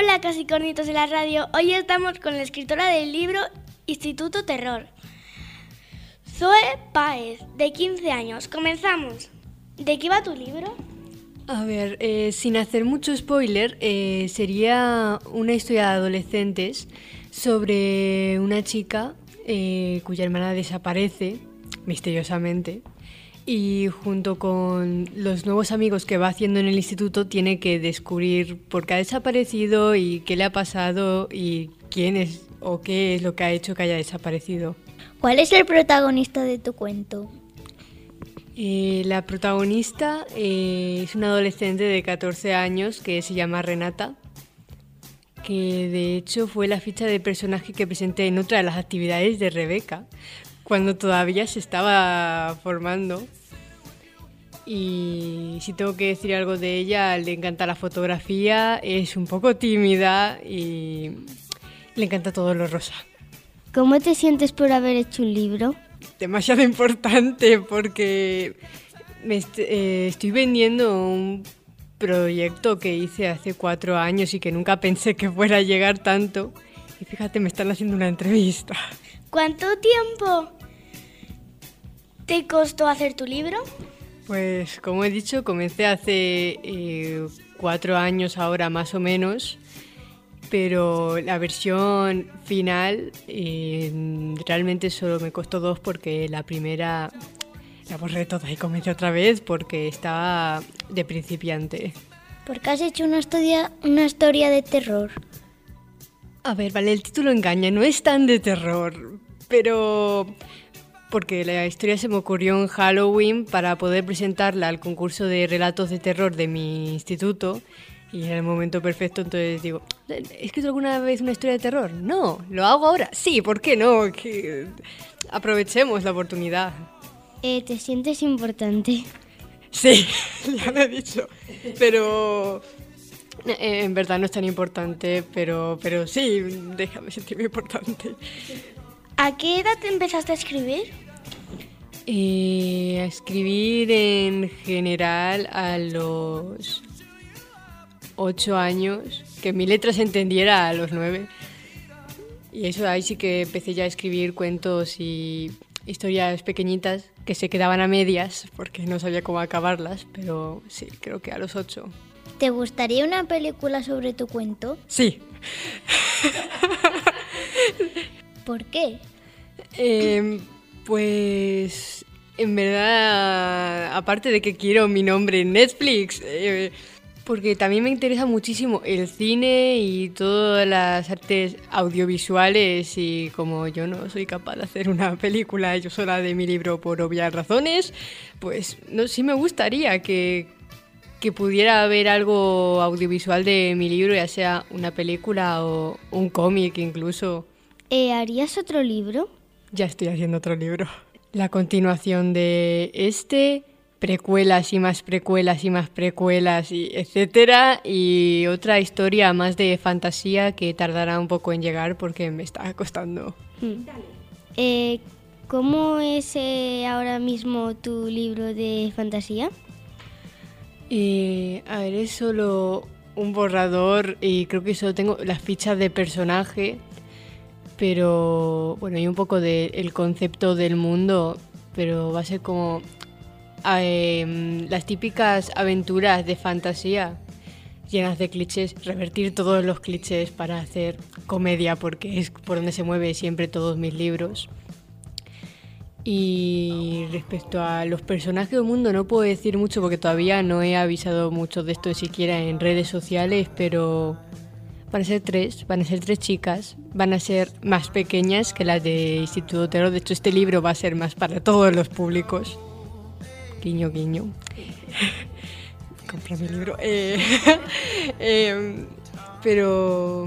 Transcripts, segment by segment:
Hola, casi cornitos de la radio. Hoy estamos con la escritora del libro Instituto Terror, Zoe Páez, de 15 años. Comenzamos. ¿De qué va tu libro? A ver, eh, sin hacer mucho spoiler, eh, sería una historia de adolescentes sobre una chica eh, cuya hermana desaparece misteriosamente y junto con los nuevos amigos que va haciendo en el instituto tiene que descubrir por qué ha desaparecido y qué le ha pasado y quién es o qué es lo que ha hecho que haya desaparecido. ¿Cuál es el protagonista de tu cuento? Eh, la protagonista eh, es una adolescente de 14 años que se llama Renata, que de hecho fue la ficha de personaje que presenté en otra de las actividades de Rebeca, cuando todavía se estaba formando. Y si tengo que decir algo de ella, le encanta la fotografía, es un poco tímida y le encanta todo lo rosa. ¿Cómo te sientes por haber hecho un libro? Demasiado importante porque me eh, estoy vendiendo un proyecto que hice hace cuatro años y que nunca pensé que fuera a llegar tanto. Y fíjate, me están haciendo una entrevista. ¿Cuánto tiempo te costó hacer tu libro? Pues como he dicho, comencé hace eh, cuatro años ahora más o menos, pero la versión final eh, realmente solo me costó dos porque la primera la borré toda y comencé otra vez porque estaba de principiante. ¿Por qué has hecho una historia, una historia de terror? A ver, vale, el título engaña, no es tan de terror, pero porque la historia se me ocurrió en Halloween para poder presentarla al concurso de relatos de terror de mi instituto y era el momento perfecto, entonces digo, ¿he escrito alguna vez una historia de terror? No, ¿lo hago ahora? Sí, ¿por qué no? Que aprovechemos la oportunidad. Eh, ¿Te sientes importante? Sí, ya lo he dicho, pero eh, en verdad no es tan importante, pero, pero sí, déjame sentirme importante. ¿A qué edad empezaste a escribir? Eh, a escribir en general a los ocho años, que mi letra se entendiera a los nueve. Y eso ahí sí que empecé ya a escribir cuentos y historias pequeñitas que se quedaban a medias porque no sabía cómo acabarlas, pero sí, creo que a los ocho. ¿Te gustaría una película sobre tu cuento? Sí. ¿Por qué? Eh, pues en verdad, aparte de que quiero mi nombre en Netflix, eh, porque también me interesa muchísimo el cine y todas las artes audiovisuales y como yo no soy capaz de hacer una película yo sola de mi libro por obvias razones, pues sí me gustaría que, que pudiera haber algo audiovisual de mi libro, ya sea una película o un cómic incluso. Eh, ¿Harías otro libro? Ya estoy haciendo otro libro. La continuación de este, precuelas y más precuelas y más precuelas y etcétera y otra historia más de fantasía que tardará un poco en llegar porque me está costando. Eh, ¿Cómo es eh, ahora mismo tu libro de fantasía? Eh, a ver, es solo un borrador y creo que solo tengo las fichas de personaje, pero bueno, y un poco del concepto del mundo, pero va a ser como eh, las típicas aventuras de fantasía llenas de clichés, revertir todos los clichés para hacer comedia, porque es por donde se mueve siempre todos mis libros. Y respecto a los personajes del mundo no puedo decir mucho porque todavía no he avisado mucho de esto siquiera en redes sociales, pero van a ser tres, van a ser tres chicas, van a ser más pequeñas que las de Instituto Terror. De hecho, este libro va a ser más para todos los públicos. Guiño, guiño. Compra mi libro. Eh, eh, pero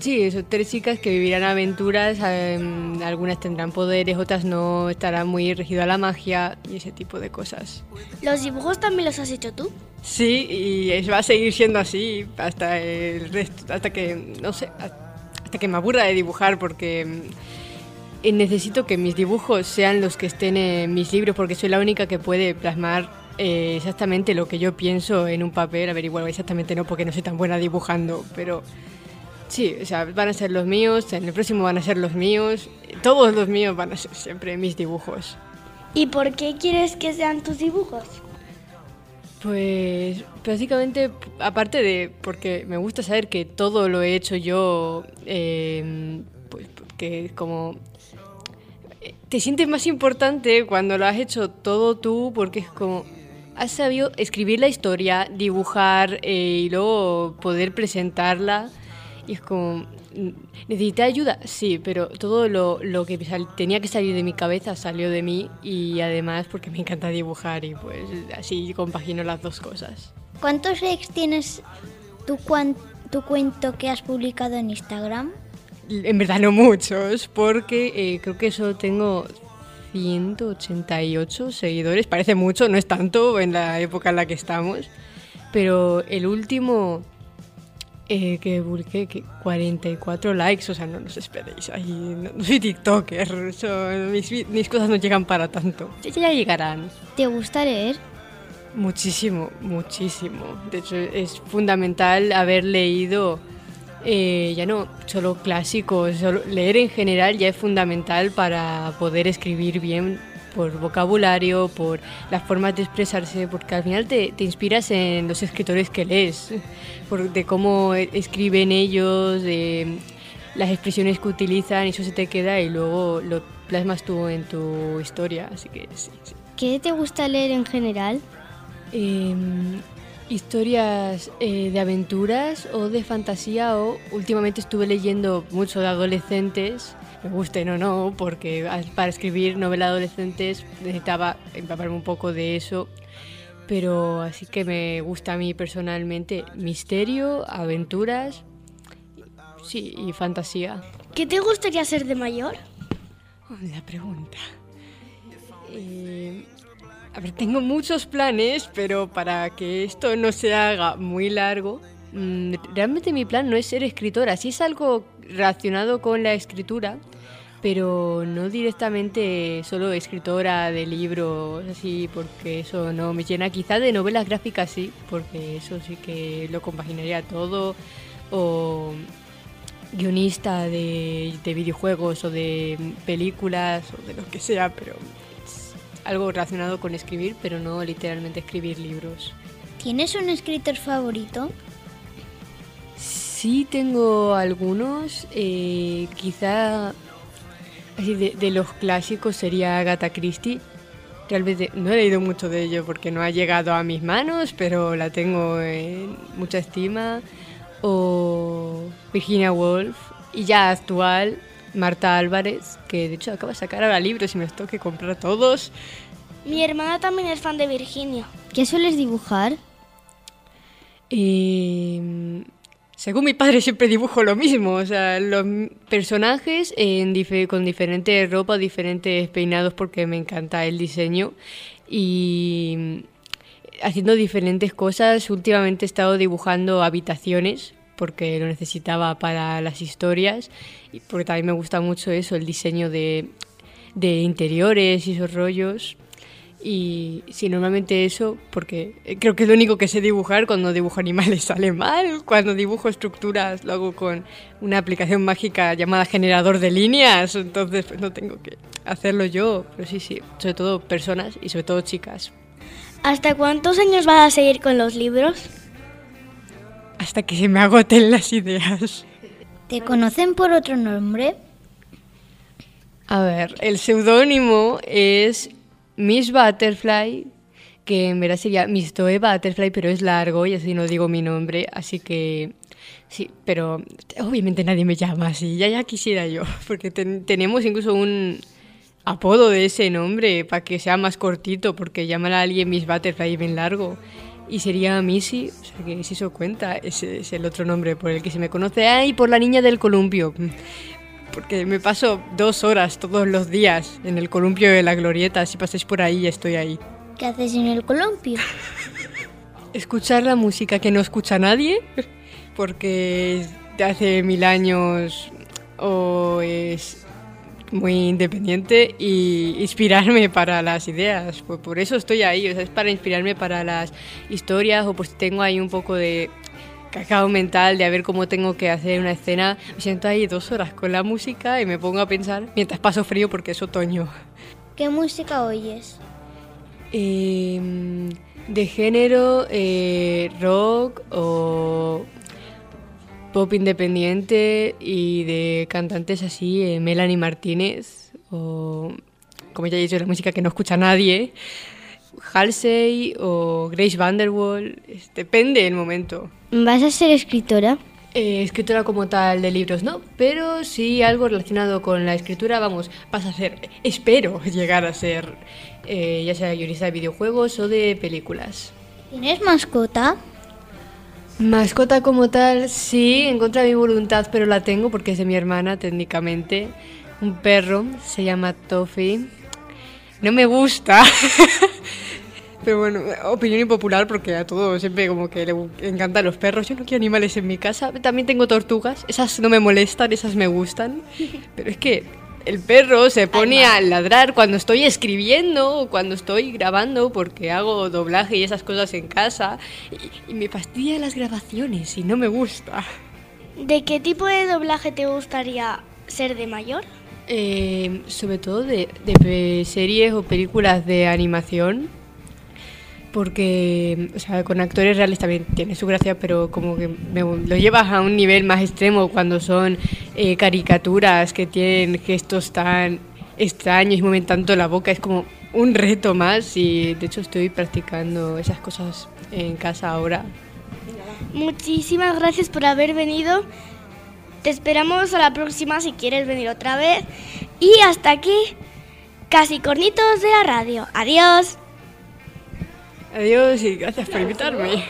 sí, eso, tres chicas que vivirán aventuras, eh, algunas tendrán poderes, otras no, estarán muy regido a la magia y ese tipo de cosas. ¿Los dibujos también los has hecho tú? Sí, y va a seguir siendo así hasta el resto, hasta que, no sé, hasta que me aburra de dibujar porque mm, necesito que mis dibujos sean los que estén en mis libros porque soy la única que puede plasmar eh, exactamente lo que yo pienso en un papel. A ver, igual exactamente no, porque no soy tan buena dibujando, pero sí, o sea, van a ser los míos, en el próximo van a ser los míos, todos los míos van a ser siempre mis dibujos. ¿Y por qué quieres que sean tus dibujos? Pues básicamente, aparte de porque me gusta saber que todo lo he hecho yo, eh, pues porque como te sientes más importante cuando lo has hecho todo tú, porque es como has sabido escribir la historia, dibujar eh, y luego poder presentarla. Y es como, ¿necesita ayuda? Sí, pero todo lo, lo que tenía que salir de mi cabeza salió de mí y además porque me encanta dibujar y pues así compagino las dos cosas. ¿Cuántos likes tienes tu, tu cuento que has publicado en Instagram? En verdad no muchos, porque eh, creo que solo tengo 188 seguidores. Parece mucho, no es tanto en la época en la que estamos. Pero el último eh, que que 44 likes, o sea, no nos esperéis. Ahí, no, soy TikToker, mis, mis, cosas no llegan para tanto. Ya, ya llegarán. ¿Te gusta leer? Muchísimo, muchísimo. De hecho, es fundamental haber leído eh, ya no solo clásicos, leer en general ya es fundamental para poder escribir bien por vocabulario, por las formas de expresarse, porque al final te, te inspiras en los escritores que lees, por, de cómo e, escriben ellos, de las expresiones que utilizan, y eso se te queda y luego lo plasmas tú en tu historia, así que sí. sí. ¿Qué te gusta leer en general? Eh, historias eh, de aventuras o de fantasía o últimamente estuve leyendo mucho de adolescentes, me gusten o no, porque para escribir novela adolescentes necesitaba empaparme un poco de eso, pero así que me gusta a mí personalmente misterio, aventuras, sí, y fantasía. ¿Qué te gustaría ser de mayor? Oh, la pregunta. Eh, a ver, tengo muchos planes, pero para que esto no se haga muy largo, mm, realmente mi plan no es ser escritora. Sí es algo relacionado con la escritura, pero no directamente solo escritora de libros, así, porque eso no me llena. Quizá de novelas gráficas sí, porque eso sí que lo compaginaría todo. O guionista de, de videojuegos o de películas o de lo que sea, pero algo relacionado con escribir, pero no literalmente escribir libros. ¿Tienes un escritor favorito? Sí, tengo algunos. Eh, quizá así de, los clásicos sería Agatha Christie. Realmente no he leído mucho de ello porque no ha llegado a mis manos, pero la tengo en mucha estima. O Virginia Woolf. Y ya actual, Marta Álvarez, que de hecho acaba de sacar ahora libros y me los tengo que comprar todos. Mi hermana también es fan de Virginia. ¿Qué sueles dibujar? Eh, según mi padre siempre dibujo lo mismo, o sea, los personajes en con diferentes ropa, diferentes peinados porque me encanta el diseño y haciendo diferentes cosas. Últimamente he estado dibujando habitaciones porque lo necesitaba para las historias y porque también me gusta mucho eso, el diseño de, de interiores y esos rollos. Y sí, normalmente eso, porque creo que es lo único que sé dibujar, cuando dibujo animales sale mal, cuando dibujo estructuras lo hago con una aplicación mágica llamada generador de líneas, entonces pues no tengo que hacerlo yo, pero sí, sí, sobre todo personas y sobre todo chicas. ¿Hasta cuántos años vas a seguir con los libros? hasta que se me agoten las ideas. ¿Te conocen por otro nombre? A ver, el seudónimo es Miss Butterfly, que en verdad sería Miss Toe Butterfly, pero es largo y así no digo mi nombre, así que sí, pero obviamente nadie me llama así, ya ya quisiera yo, porque tenemos incluso un apodo de ese nombre para que sea más cortito, porque llamar a alguien Miss Butterfly bien largo y sería Missy, o sea que si se cuenta, ese es el otro nombre por el que se me conoce. Ah, y por la niña del columpio, porque me paso dos horas todos los días en el columpio de la glorieta, si pasáis por ahí estoy ahí. ¿Qué haces en el columpio? Escuchar la música que no escucha nadie, porque de hace mil años o es muy independiente y inspirarme para las ideas. Pues por eso estoy ahí, o sea, es para inspirarme para las historias o pues tengo ahí un poco de cacao mental de a ver cómo tengo que hacer una escena. Me siento ahí dos horas con la música y me pongo a pensar mientras paso frío porque es otoño. ¿Qué música oyes? Em, de género, eh, rock o pop independiente y de cantantes así, eh, Melanie Martínez o, como ya he dicho, la música que no escucha nadie, Halsey o Grace Vanderwall, depende del momento. ¿Vas a ser escritora? Eh, escritora como tal de libros, no, pero sí algo relacionado con la escritura, vamos, vas a ser, espero llegar a ser, eh, ya sea guionista de videojuegos o de películas. ¿Tienes mascota? Mascota como tal, sí, en contra de mi voluntad, pero la tengo porque es de mi hermana técnicamente. Un perro, se llama Toffee. No me gusta. pero bueno, opinión impopular porque a todos siempre como que le encantan los perros. Yo no quiero animales en mi casa. También tengo tortugas. Esas no me molestan, esas me gustan. Pero es que el perro se pone a ladrar cuando estoy escribiendo o cuando estoy grabando porque hago doblaje y esas cosas en casa y, y me fastidia las grabaciones y no me gusta. ¿De qué tipo de doblaje te gustaría ser de mayor? Eh, sobre todo de, de series o películas de animación porque o sea, con actores reales también tiene su gracia, pero como que me- lo llevas a un nivel más extremo cuando son eh, caricaturas que tienen gestos tan extraños y mueven tanto la boca, es como un reto más y de hecho estoy practicando esas cosas en casa ahora. Muchísimas gracias por haber venido. Te esperamos a la próxima si quieres venir otra vez. Y hasta aquí, casi cornitos de la radio. Adiós. Adiós y gracias por invitarme.